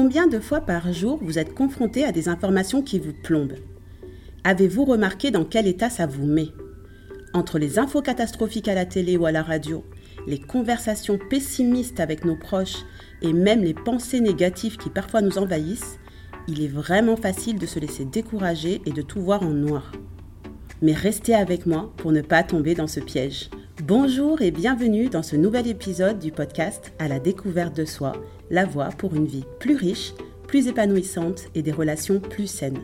Combien de fois par jour vous êtes confronté à des informations qui vous plombent Avez-vous remarqué dans quel état ça vous met Entre les infos catastrophiques à la télé ou à la radio, les conversations pessimistes avec nos proches et même les pensées négatives qui parfois nous envahissent, il est vraiment facile de se laisser décourager et de tout voir en noir. Mais restez avec moi pour ne pas tomber dans ce piège. Bonjour et bienvenue dans ce nouvel épisode du podcast À la découverte de soi, la voie pour une vie plus riche, plus épanouissante et des relations plus saines.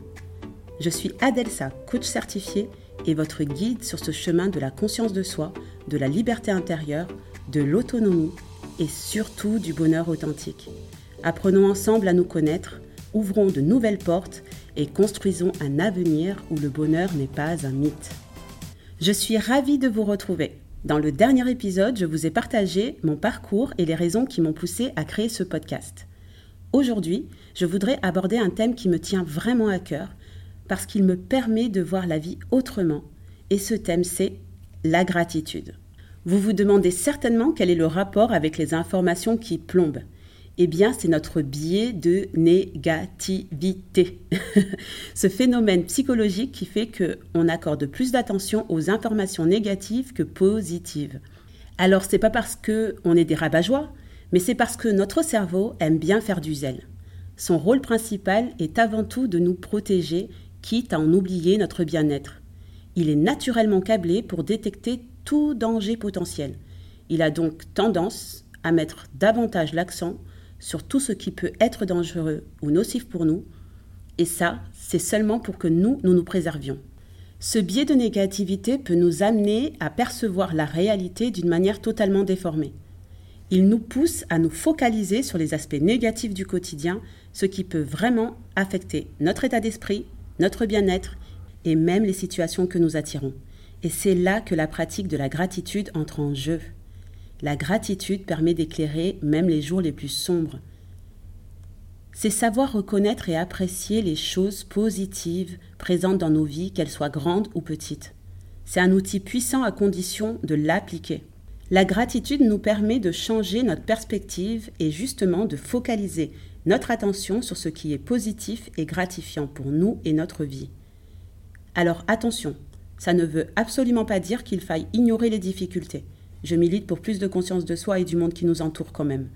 Je suis Adelsa, coach certifié et votre guide sur ce chemin de la conscience de soi, de la liberté intérieure, de l'autonomie et surtout du bonheur authentique. Apprenons ensemble à nous connaître, ouvrons de nouvelles portes et construisons un avenir où le bonheur n'est pas un mythe. Je suis ravie de vous retrouver. Dans le dernier épisode, je vous ai partagé mon parcours et les raisons qui m'ont poussé à créer ce podcast. Aujourd'hui, je voudrais aborder un thème qui me tient vraiment à cœur parce qu'il me permet de voir la vie autrement. Et ce thème, c'est la gratitude. Vous vous demandez certainement quel est le rapport avec les informations qui plombent. Eh bien, c'est notre biais de négativité. Ce phénomène psychologique qui fait qu'on accorde plus d'attention aux informations négatives que positives. Alors, c'est pas parce qu'on est des rabat-joie, mais c'est parce que notre cerveau aime bien faire du zèle. Son rôle principal est avant tout de nous protéger, quitte à en oublier notre bien-être. Il est naturellement câblé pour détecter tout danger potentiel. Il a donc tendance à mettre davantage l'accent sur tout ce qui peut être dangereux ou nocif pour nous, et ça, c'est seulement pour que nous, nous nous préservions. Ce biais de négativité peut nous amener à percevoir la réalité d'une manière totalement déformée. Il nous pousse à nous focaliser sur les aspects négatifs du quotidien, ce qui peut vraiment affecter notre état d'esprit, notre bien-être et même les situations que nous attirons. Et c'est là que la pratique de la gratitude entre en jeu. La gratitude permet d'éclairer même les jours les plus sombres. C'est savoir reconnaître et apprécier les choses positives présentes dans nos vies, qu'elles soient grandes ou petites. C'est un outil puissant à condition de l'appliquer. La gratitude nous permet de changer notre perspective et justement de focaliser notre attention sur ce qui est positif et gratifiant pour nous et notre vie. Alors attention, ça ne veut absolument pas dire qu'il faille ignorer les difficultés. Je milite pour plus de conscience de soi et du monde qui nous entoure quand même.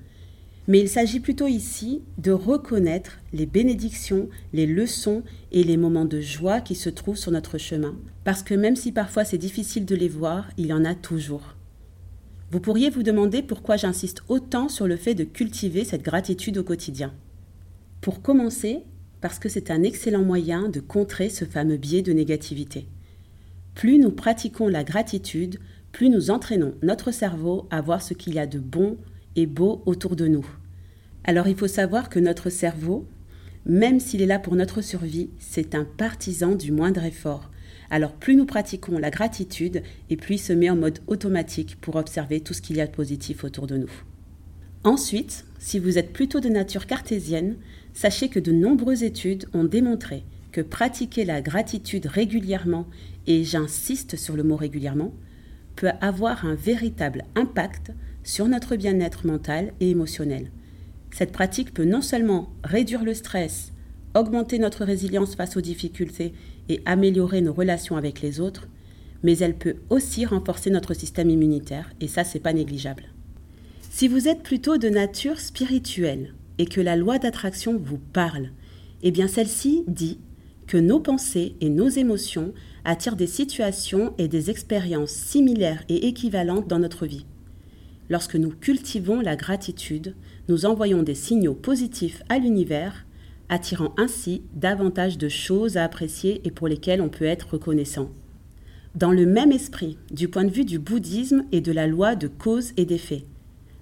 Mais il s'agit plutôt ici de reconnaître les bénédictions, les leçons et les moments de joie qui se trouvent sur notre chemin. Parce que même si parfois c'est difficile de les voir, il y en a toujours. Vous pourriez vous demander pourquoi j'insiste autant sur le fait de cultiver cette gratitude au quotidien. Pour commencer, parce que c'est un excellent moyen de contrer ce fameux biais de négativité. Plus nous pratiquons la gratitude, plus nous entraînons notre cerveau à voir ce qu'il y a de bon et beau autour de nous. Alors il faut savoir que notre cerveau, même s'il est là pour notre survie, c'est un partisan du moindre effort. Alors plus nous pratiquons la gratitude et plus il se met en mode automatique pour observer tout ce qu'il y a de positif autour de nous. Ensuite, si vous êtes plutôt de nature cartésienne, sachez que de nombreuses études ont démontré que pratiquer la gratitude régulièrement, et j'insiste sur le mot régulièrement, peut avoir un véritable impact sur notre bien-être mental et émotionnel. Cette pratique peut non seulement réduire le stress, augmenter notre résilience face aux difficultés et améliorer nos relations avec les autres, mais elle peut aussi renforcer notre système immunitaire et ça c'est pas négligeable. Si vous êtes plutôt de nature spirituelle et que la loi d'attraction vous parle, eh bien celle-ci dit que nos pensées et nos émotions attirent des situations et des expériences similaires et équivalentes dans notre vie. Lorsque nous cultivons la gratitude, nous envoyons des signaux positifs à l'univers, attirant ainsi davantage de choses à apprécier et pour lesquelles on peut être reconnaissant. Dans le même esprit, du point de vue du bouddhisme et de la loi de cause et d'effet,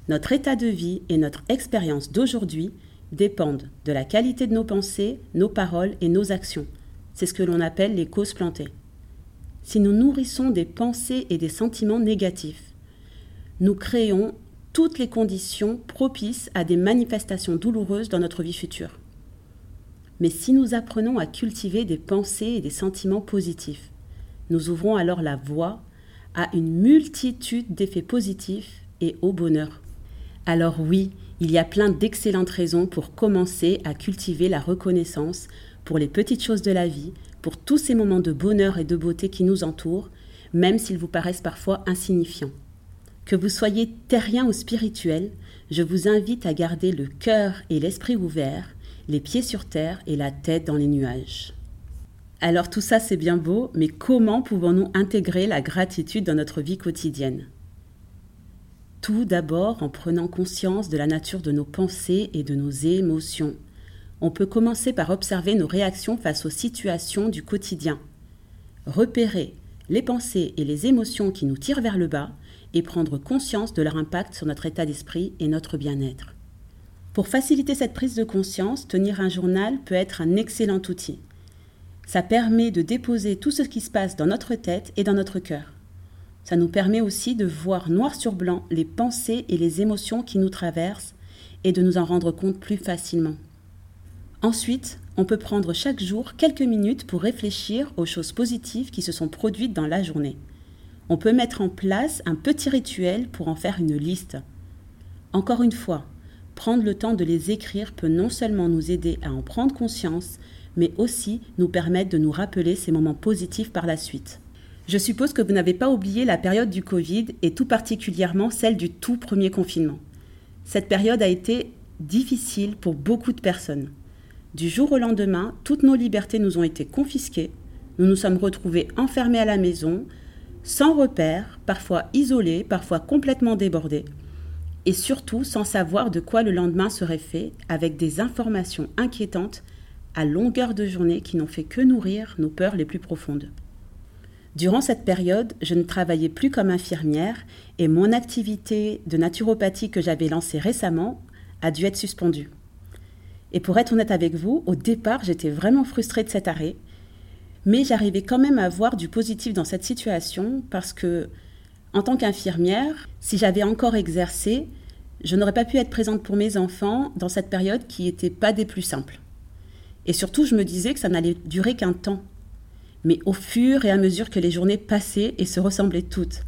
notre état de vie et notre expérience d'aujourd'hui dépendent de la qualité de nos pensées, nos paroles et nos actions. C'est ce que l'on appelle les causes plantées si nous nourrissons des pensées et des sentiments négatifs. Nous créons toutes les conditions propices à des manifestations douloureuses dans notre vie future. Mais si nous apprenons à cultiver des pensées et des sentiments positifs, nous ouvrons alors la voie à une multitude d'effets positifs et au bonheur. Alors oui, Il y a plein d'excellentes raisons pour commencer à cultiver la reconnaissance pour les petites choses de la vie, pour tous ces moments de bonheur et de beauté qui nous entourent, même s'ils vous paraissent parfois insignifiants. Que vous soyez terrien ou spirituel, je vous invite à garder le cœur et l'esprit ouverts, les pieds sur terre et la tête dans les nuages. Alors tout ça c'est bien beau, mais comment pouvons-nous intégrer la gratitude dans notre vie quotidienne? Tout d'abord en prenant conscience de la nature de nos pensées et de nos émotions. On peut commencer par observer nos réactions face aux situations du quotidien. Repérer les pensées et les émotions qui nous tirent vers le bas et prendre conscience de leur impact sur notre état d'esprit et notre bien-être. Pour faciliter cette prise de conscience, tenir un journal peut être un excellent outil. Ça permet de déposer tout ce qui se passe dans notre tête et dans notre cœur. Ça nous permet aussi de voir noir sur blanc les pensées et les émotions qui nous traversent et de nous en rendre compte plus facilement. Ensuite, on peut prendre chaque jour quelques minutes pour réfléchir aux choses positives qui se sont produites dans la journée. On peut mettre en place un petit rituel pour en faire une liste. Encore une fois, prendre le temps de les écrire peut non seulement nous aider à en prendre conscience, mais aussi nous permettre de nous rappeler ces moments positifs par la suite. Je suppose que vous n'avez pas oublié la période du Covid et tout particulièrement celle du tout premier confinement. Cette période a été difficile pour beaucoup de personnes. Du jour au lendemain, toutes nos libertés nous ont été confisquées, nous nous sommes retrouvés enfermés à la maison, sans repères, parfois isolés, parfois complètement débordés, et surtout sans savoir de quoi le lendemain serait fait, avec des informations inquiétantes à longueur de journée qui n'ont fait que nourrir nos peurs les plus profondes. Durant cette période, je ne travaillais plus comme infirmière et mon activité de naturopathie que j'avais lancée récemment a dû être suspendue. Et pour être honnête avec vous, au départ, j'étais vraiment frustrée de cet arrêt, mais j'arrivais quand même à voir du positif dans cette situation parce que, en tant qu'infirmière, si j'avais encore exercé, je n'aurais pas pu être présente pour mes enfants dans cette période qui n'était pas des plus simples. Et surtout, je me disais que ça n'allait durer qu'un temps. Mais au fur et à mesure que les journées passaient et se ressemblaient toutes,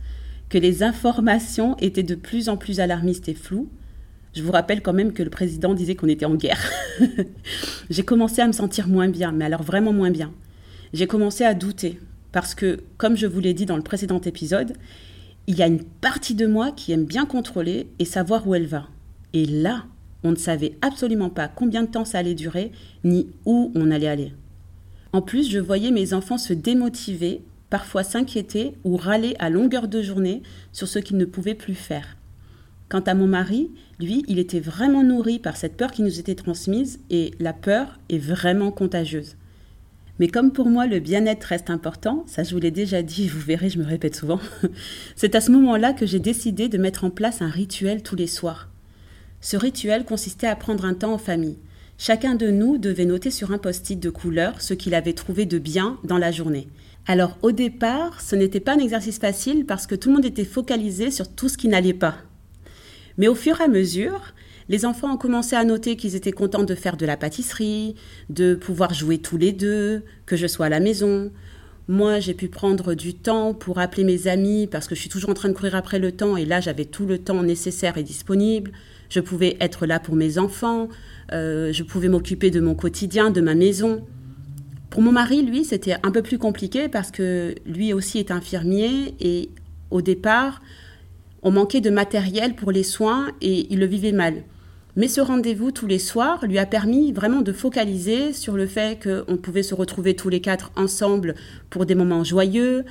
que les informations étaient de plus en plus alarmistes et floues, je vous rappelle quand même que le président disait qu'on était en guerre. J'ai commencé à me sentir moins bien, mais alors vraiment moins bien. J'ai commencé à douter, parce que, comme je vous l'ai dit dans le précédent épisode, il y a une partie de moi qui aime bien contrôler et savoir où elle va. Et là, on ne savait absolument pas combien de temps ça allait durer, ni où on allait aller. En plus, je voyais mes enfants se démotiver, parfois s'inquiéter ou râler à longueur de journée sur ce qu'ils ne pouvaient plus faire. Quant à mon mari, lui, il était vraiment nourri par cette peur qui nous était transmise et la peur est vraiment contagieuse. Mais comme pour moi le bien-être reste important, ça je vous l'ai déjà dit, vous verrez, je me répète souvent, c'est à ce moment-là que j'ai décidé de mettre en place un rituel tous les soirs. Ce rituel consistait à prendre un temps en famille. Chacun de nous devait noter sur un post-it de couleur ce qu'il avait trouvé de bien dans la journée. Alors au départ, ce n'était pas un exercice facile parce que tout le monde était focalisé sur tout ce qui n'allait pas. Mais au fur et à mesure, les enfants ont commencé à noter qu'ils étaient contents de faire de la pâtisserie, de pouvoir jouer tous les deux, que je sois à la maison. Moi, j'ai pu prendre du temps pour appeler mes amis parce que je suis toujours en train de courir après le temps et là, j'avais tout le temps nécessaire et disponible je pouvais être là pour mes enfants, euh, je pouvais m'occuper de mon quotidien, de ma maison. Pour mon mari, lui, c'était un peu plus compliqué parce que lui aussi est infirmier et au départ, on manquait de matériel pour les soins et il le vivait mal. Mais ce rendez-vous tous les soirs lui a permis vraiment de focaliser sur le fait qu'on pouvait se retrouver tous les quatre ensemble pour des moments joyeux,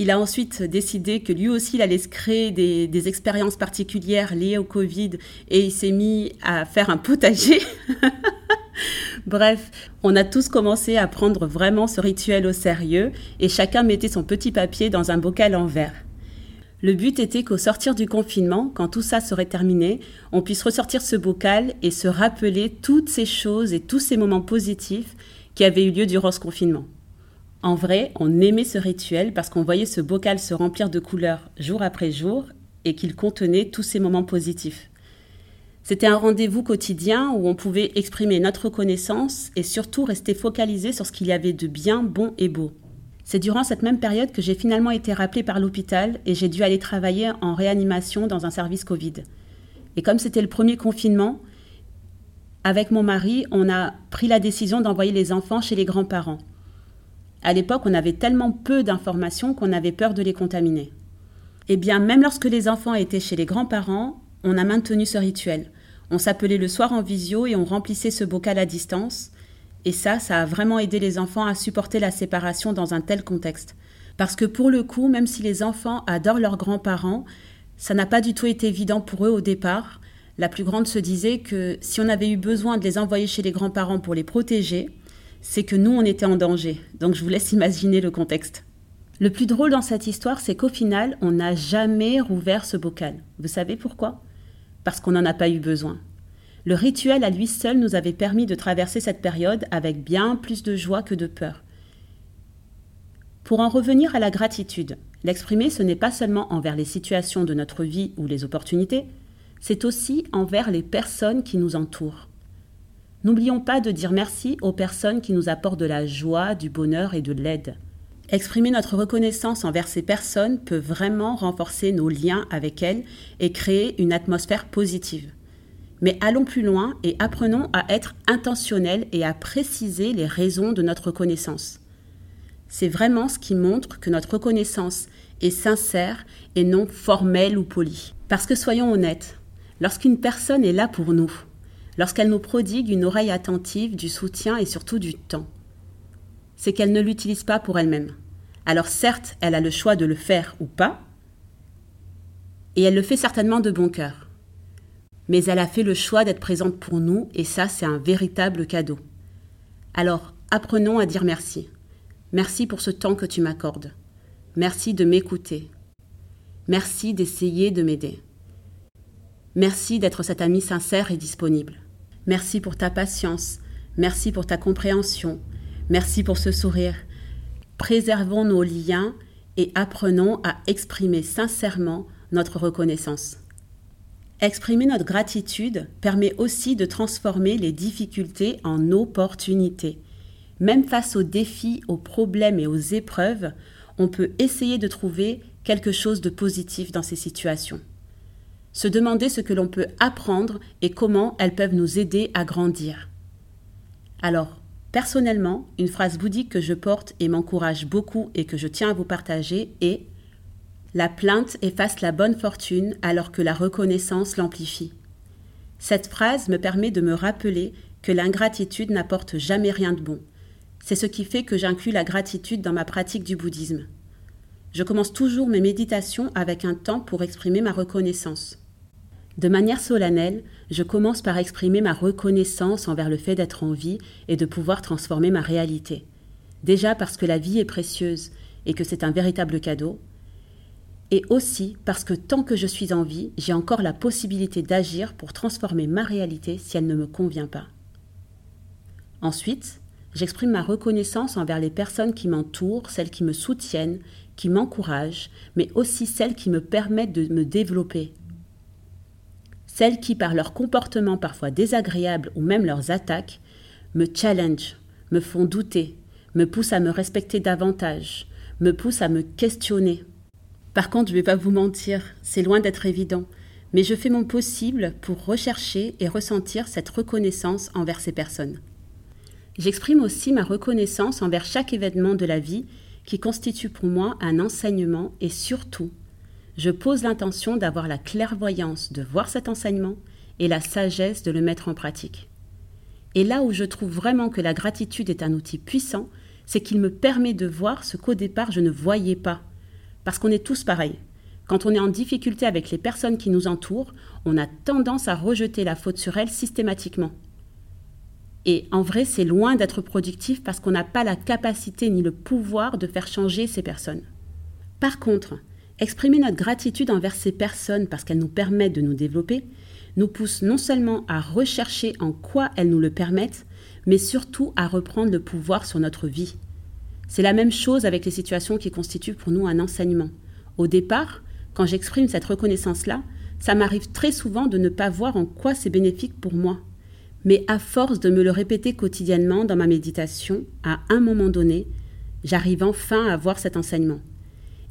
il a ensuite décidé que lui aussi, il allait se créer des, expériences particulières liées au Covid et il s'est mis à faire un potager. Bref, on a tous commencé à prendre vraiment ce rituel au sérieux et chacun mettait son petit papier dans un bocal en verre. Le but était qu'au sortir du confinement, quand tout ça serait terminé, on puisse ressortir ce bocal et se rappeler toutes ces choses et tous ces moments positifs qui avaient eu lieu durant ce confinement. En vrai, on aimait ce rituel parce qu'on voyait ce bocal se remplir de couleurs jour après jour et qu'il contenait tous ces moments positifs. C'était un rendez-vous quotidien où on pouvait exprimer notre connaissance et surtout rester focalisé sur ce qu'il y avait de bien, bon et beau. C'est durant cette même période que j'ai finalement été rappelée par l'hôpital et j'ai dû aller travailler en réanimation dans un service Covid. Et comme c'était le premier confinement, avec mon mari, on a pris la décision d'envoyer les enfants chez les grands-parents. À l'époque, on avait tellement peu d'informations qu'on avait peur de les contaminer. Eh bien, même lorsque les enfants étaient chez les grands-parents, on a maintenu ce rituel. On s'appelait le soir en visio et on remplissait ce bocal à distance. Et ça, ça a vraiment aidé les enfants à supporter la séparation dans un tel contexte. Parce que pour le coup, même si les enfants adorent leurs grands-parents, ça n'a pas du tout été évident pour eux au départ. La plus grande se disait que si on avait eu besoin de les envoyer chez les grands-parents pour les protéger, c'est que nous, on était en danger. Donc je vous laisse imaginer le contexte. Le plus drôle dans cette histoire, c'est qu'au final, on n'a jamais rouvert ce bocal. Vous savez pourquoi? Parce qu'on n'en a pas eu besoin. Le rituel à lui seul nous avait permis de traverser cette période avec bien plus de joie que de peur. Pour en revenir à la gratitude, l'exprimer ce n'est pas seulement envers les situations de notre vie ou les opportunités, c'est aussi envers les personnes qui nous entourent. N'oublions pas de dire merci aux personnes qui nous apportent de la joie, du bonheur et de l'aide. Exprimer notre reconnaissance envers ces personnes peut vraiment renforcer nos liens avec elles et créer une atmosphère positive. Mais allons plus loin et apprenons à être intentionnels et à préciser les raisons de notre reconnaissance. C'est vraiment ce qui montre que notre reconnaissance est sincère et non formelle ou polie. Parce que soyons honnêtes, lorsqu'une personne est là pour nous, lorsqu'elle nous prodigue une oreille attentive, du soutien et surtout du temps, c'est qu'elle ne l'utilise pas pour elle-même. Alors certes, elle a le choix de le faire ou pas, et elle le fait certainement de bon cœur mais elle a fait le choix d'être présente pour nous et ça, c'est un véritable cadeau. Alors, apprenons à dire merci. Merci pour ce temps que tu m'accordes. Merci de m'écouter. Merci d'essayer de m'aider. Merci d'être cet ami sincère et disponible. Merci pour ta patience. Merci pour ta compréhension. Merci pour ce sourire. Préservons nos liens et apprenons à exprimer sincèrement notre reconnaissance. Exprimer notre gratitude permet aussi de transformer les difficultés en opportunités. Même face aux défis, aux problèmes et aux épreuves, on peut essayer de trouver quelque chose de positif dans ces situations. Se demander ce que l'on peut apprendre et comment elles peuvent nous aider à grandir. Alors, personnellement, une phrase bouddhique que je porte et m'encourage beaucoup et que je tiens à vous partager est la plainte efface la bonne fortune alors que la reconnaissance l'amplifie. Cette phrase me permet de me rappeler que l'ingratitude n'apporte jamais rien de bon. C'est ce qui fait que j'inclus la gratitude dans ma pratique du bouddhisme. Je commence toujours mes méditations avec un temps pour exprimer ma reconnaissance. De manière solennelle, je commence par exprimer ma reconnaissance envers le fait d'être en vie et de pouvoir transformer ma réalité. Déjà parce que la vie est précieuse et que c'est un véritable cadeau, et aussi parce que tant que je suis en vie, j'ai encore la possibilité d'agir pour transformer ma réalité si elle ne me convient pas. Ensuite, j'exprime ma reconnaissance envers les personnes qui m'entourent, celles qui me soutiennent, qui m'encouragent, mais aussi celles qui me permettent de me développer. Celles qui, par leur comportement parfois désagréable ou même leurs attaques, me challenge, me font douter, me poussent à me respecter davantage, me poussent à me questionner. Par contre, je ne vais pas vous mentir, c'est loin d'être évident, mais je fais mon possible pour rechercher et ressentir cette reconnaissance envers ces personnes. J'exprime aussi ma reconnaissance envers chaque événement de la vie qui constitue pour moi un enseignement et surtout, je pose l'intention d'avoir la clairvoyance de voir cet enseignement et la sagesse de le mettre en pratique. Et là où je trouve vraiment que la gratitude est un outil puissant, c'est qu'il me permet de voir ce qu'au départ je ne voyais pas parce qu'on est tous pareils. Quand on est en difficulté avec les personnes qui nous entourent, on a tendance à rejeter la faute sur elles systématiquement. Et en vrai, c'est loin d'être productif parce qu'on n'a pas la capacité ni le pouvoir de faire changer ces personnes. Par contre, exprimer notre gratitude envers ces personnes parce qu'elles nous permettent de nous développer, nous pousse non seulement à rechercher en quoi elles nous le permettent, mais surtout à reprendre le pouvoir sur notre vie. C'est la même chose avec les situations qui constituent pour nous un enseignement. Au départ, quand j'exprime cette reconnaissance-là, ça m'arrive très souvent de ne pas voir en quoi c'est bénéfique pour moi. Mais à force de me le répéter quotidiennement dans ma méditation, à un moment donné, j'arrive enfin à voir cet enseignement.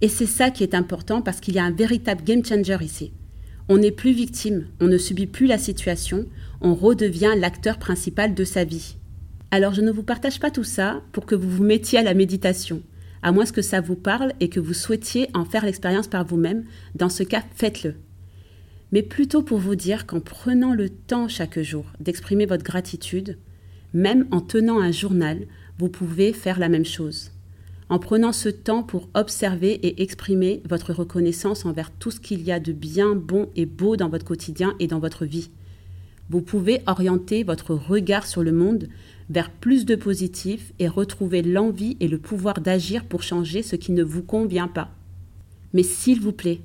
Et c'est ça qui est important parce qu'il y a un véritable game changer ici. On n'est plus victime, on ne subit plus la situation, on redevient l'acteur principal de sa vie. Alors je ne vous partage pas tout ça pour que vous vous mettiez à la méditation, à moins que ça vous parle et que vous souhaitiez en faire l'expérience par vous-même. Dans ce cas, faites-le. Mais plutôt pour vous dire qu'en prenant le temps chaque jour d'exprimer votre gratitude, même en tenant un journal, vous pouvez faire la même chose. En prenant ce temps pour observer et exprimer votre reconnaissance envers tout ce qu'il y a de bien, bon et beau dans votre quotidien et dans votre vie. Vous pouvez orienter votre regard sur le monde vers plus de positif et retrouver l'envie et le pouvoir d'agir pour changer ce qui ne vous convient pas. Mais s'il vous plaît,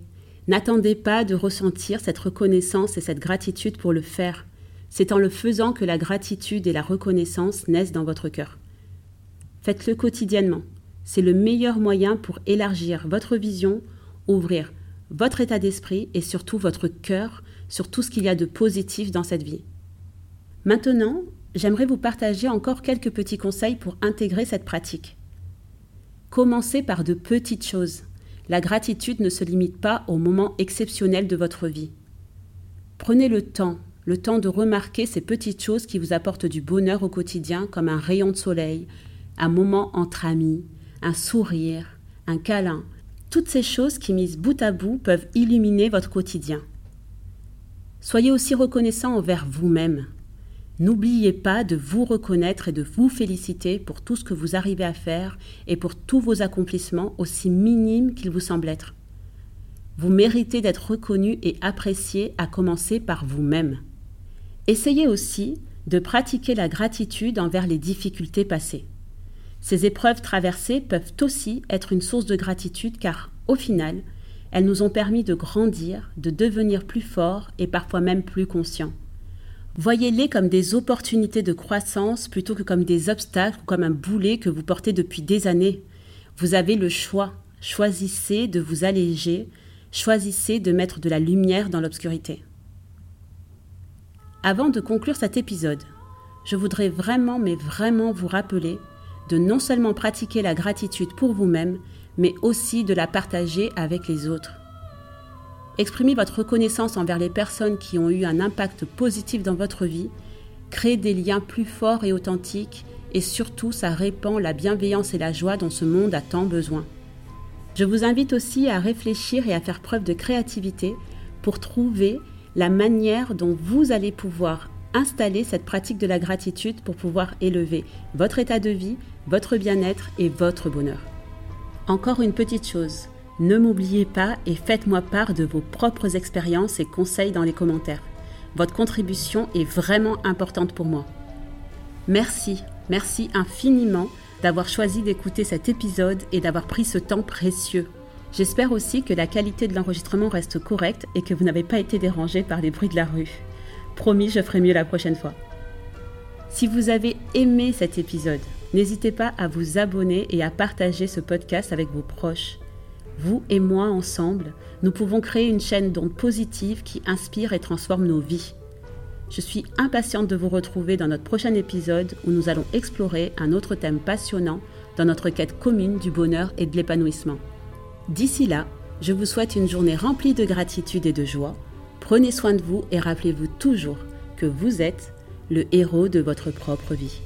n'attendez pas de ressentir cette reconnaissance et cette gratitude pour le faire. C'est en le faisant que la gratitude et la reconnaissance naissent dans votre cœur. Faites-le quotidiennement. C'est le meilleur moyen pour élargir votre vision, ouvrir votre état d'esprit et surtout votre cœur sur tout ce qu'il y a de positif dans cette vie. Maintenant, j'aimerais vous partager encore quelques petits conseils pour intégrer cette pratique. Commencez par de petites choses. La gratitude ne se limite pas aux moments exceptionnels de votre vie. Prenez le temps, le temps de remarquer ces petites choses qui vous apportent du bonheur au quotidien, comme un rayon de soleil, un moment entre amis, un sourire, un câlin. Toutes ces choses qui, mises bout à bout, peuvent illuminer votre quotidien. Soyez aussi reconnaissant envers vous-même. N'oubliez pas de vous reconnaître et de vous féliciter pour tout ce que vous arrivez à faire et pour tous vos accomplissements, aussi minimes qu'ils vous semblent être. Vous méritez d'être reconnu et apprécié à commencer par vous-même. Essayez aussi de pratiquer la gratitude envers les difficultés passées. Ces épreuves traversées peuvent aussi être une source de gratitude car, au final, elles nous ont permis de grandir, de devenir plus forts et parfois même plus conscients. Voyez-les comme des opportunités de croissance plutôt que comme des obstacles ou comme un boulet que vous portez depuis des années. Vous avez le choix. Choisissez de vous alléger, choisissez de mettre de la lumière dans l'obscurité. Avant de conclure cet épisode, je voudrais vraiment, mais vraiment vous rappeler de non seulement pratiquer la gratitude pour vous-même, mais aussi de la partager avec les autres. Exprimez votre reconnaissance envers les personnes qui ont eu un impact positif dans votre vie, créez des liens plus forts et authentiques, et surtout ça répand la bienveillance et la joie dont ce monde a tant besoin. Je vous invite aussi à réfléchir et à faire preuve de créativité pour trouver la manière dont vous allez pouvoir installer cette pratique de la gratitude pour pouvoir élever votre état de vie, votre bien-être et votre bonheur. Encore une petite chose, ne m'oubliez pas et faites-moi part de vos propres expériences et conseils dans les commentaires. Votre contribution est vraiment importante pour moi. Merci, merci infiniment d'avoir choisi d'écouter cet épisode et d'avoir pris ce temps précieux. J'espère aussi que la qualité de l'enregistrement reste correcte et que vous n'avez pas été dérangé par les bruits de la rue. Promis, je ferai mieux la prochaine fois. Si vous avez aimé cet épisode, n'hésitez pas à vous abonner et à partager ce podcast avec vos proches. Vous et moi ensemble, nous pouvons créer une chaîne d'ondes positives qui inspire et transforme nos vies. Je suis impatiente de vous retrouver dans notre prochain épisode où nous allons explorer un autre thème passionnant dans notre quête commune du bonheur et de l'épanouissement. D'ici là, je vous souhaite une journée remplie de gratitude et de joie. Prenez soin de vous et rappelez-vous toujours que vous êtes le héros de votre propre vie.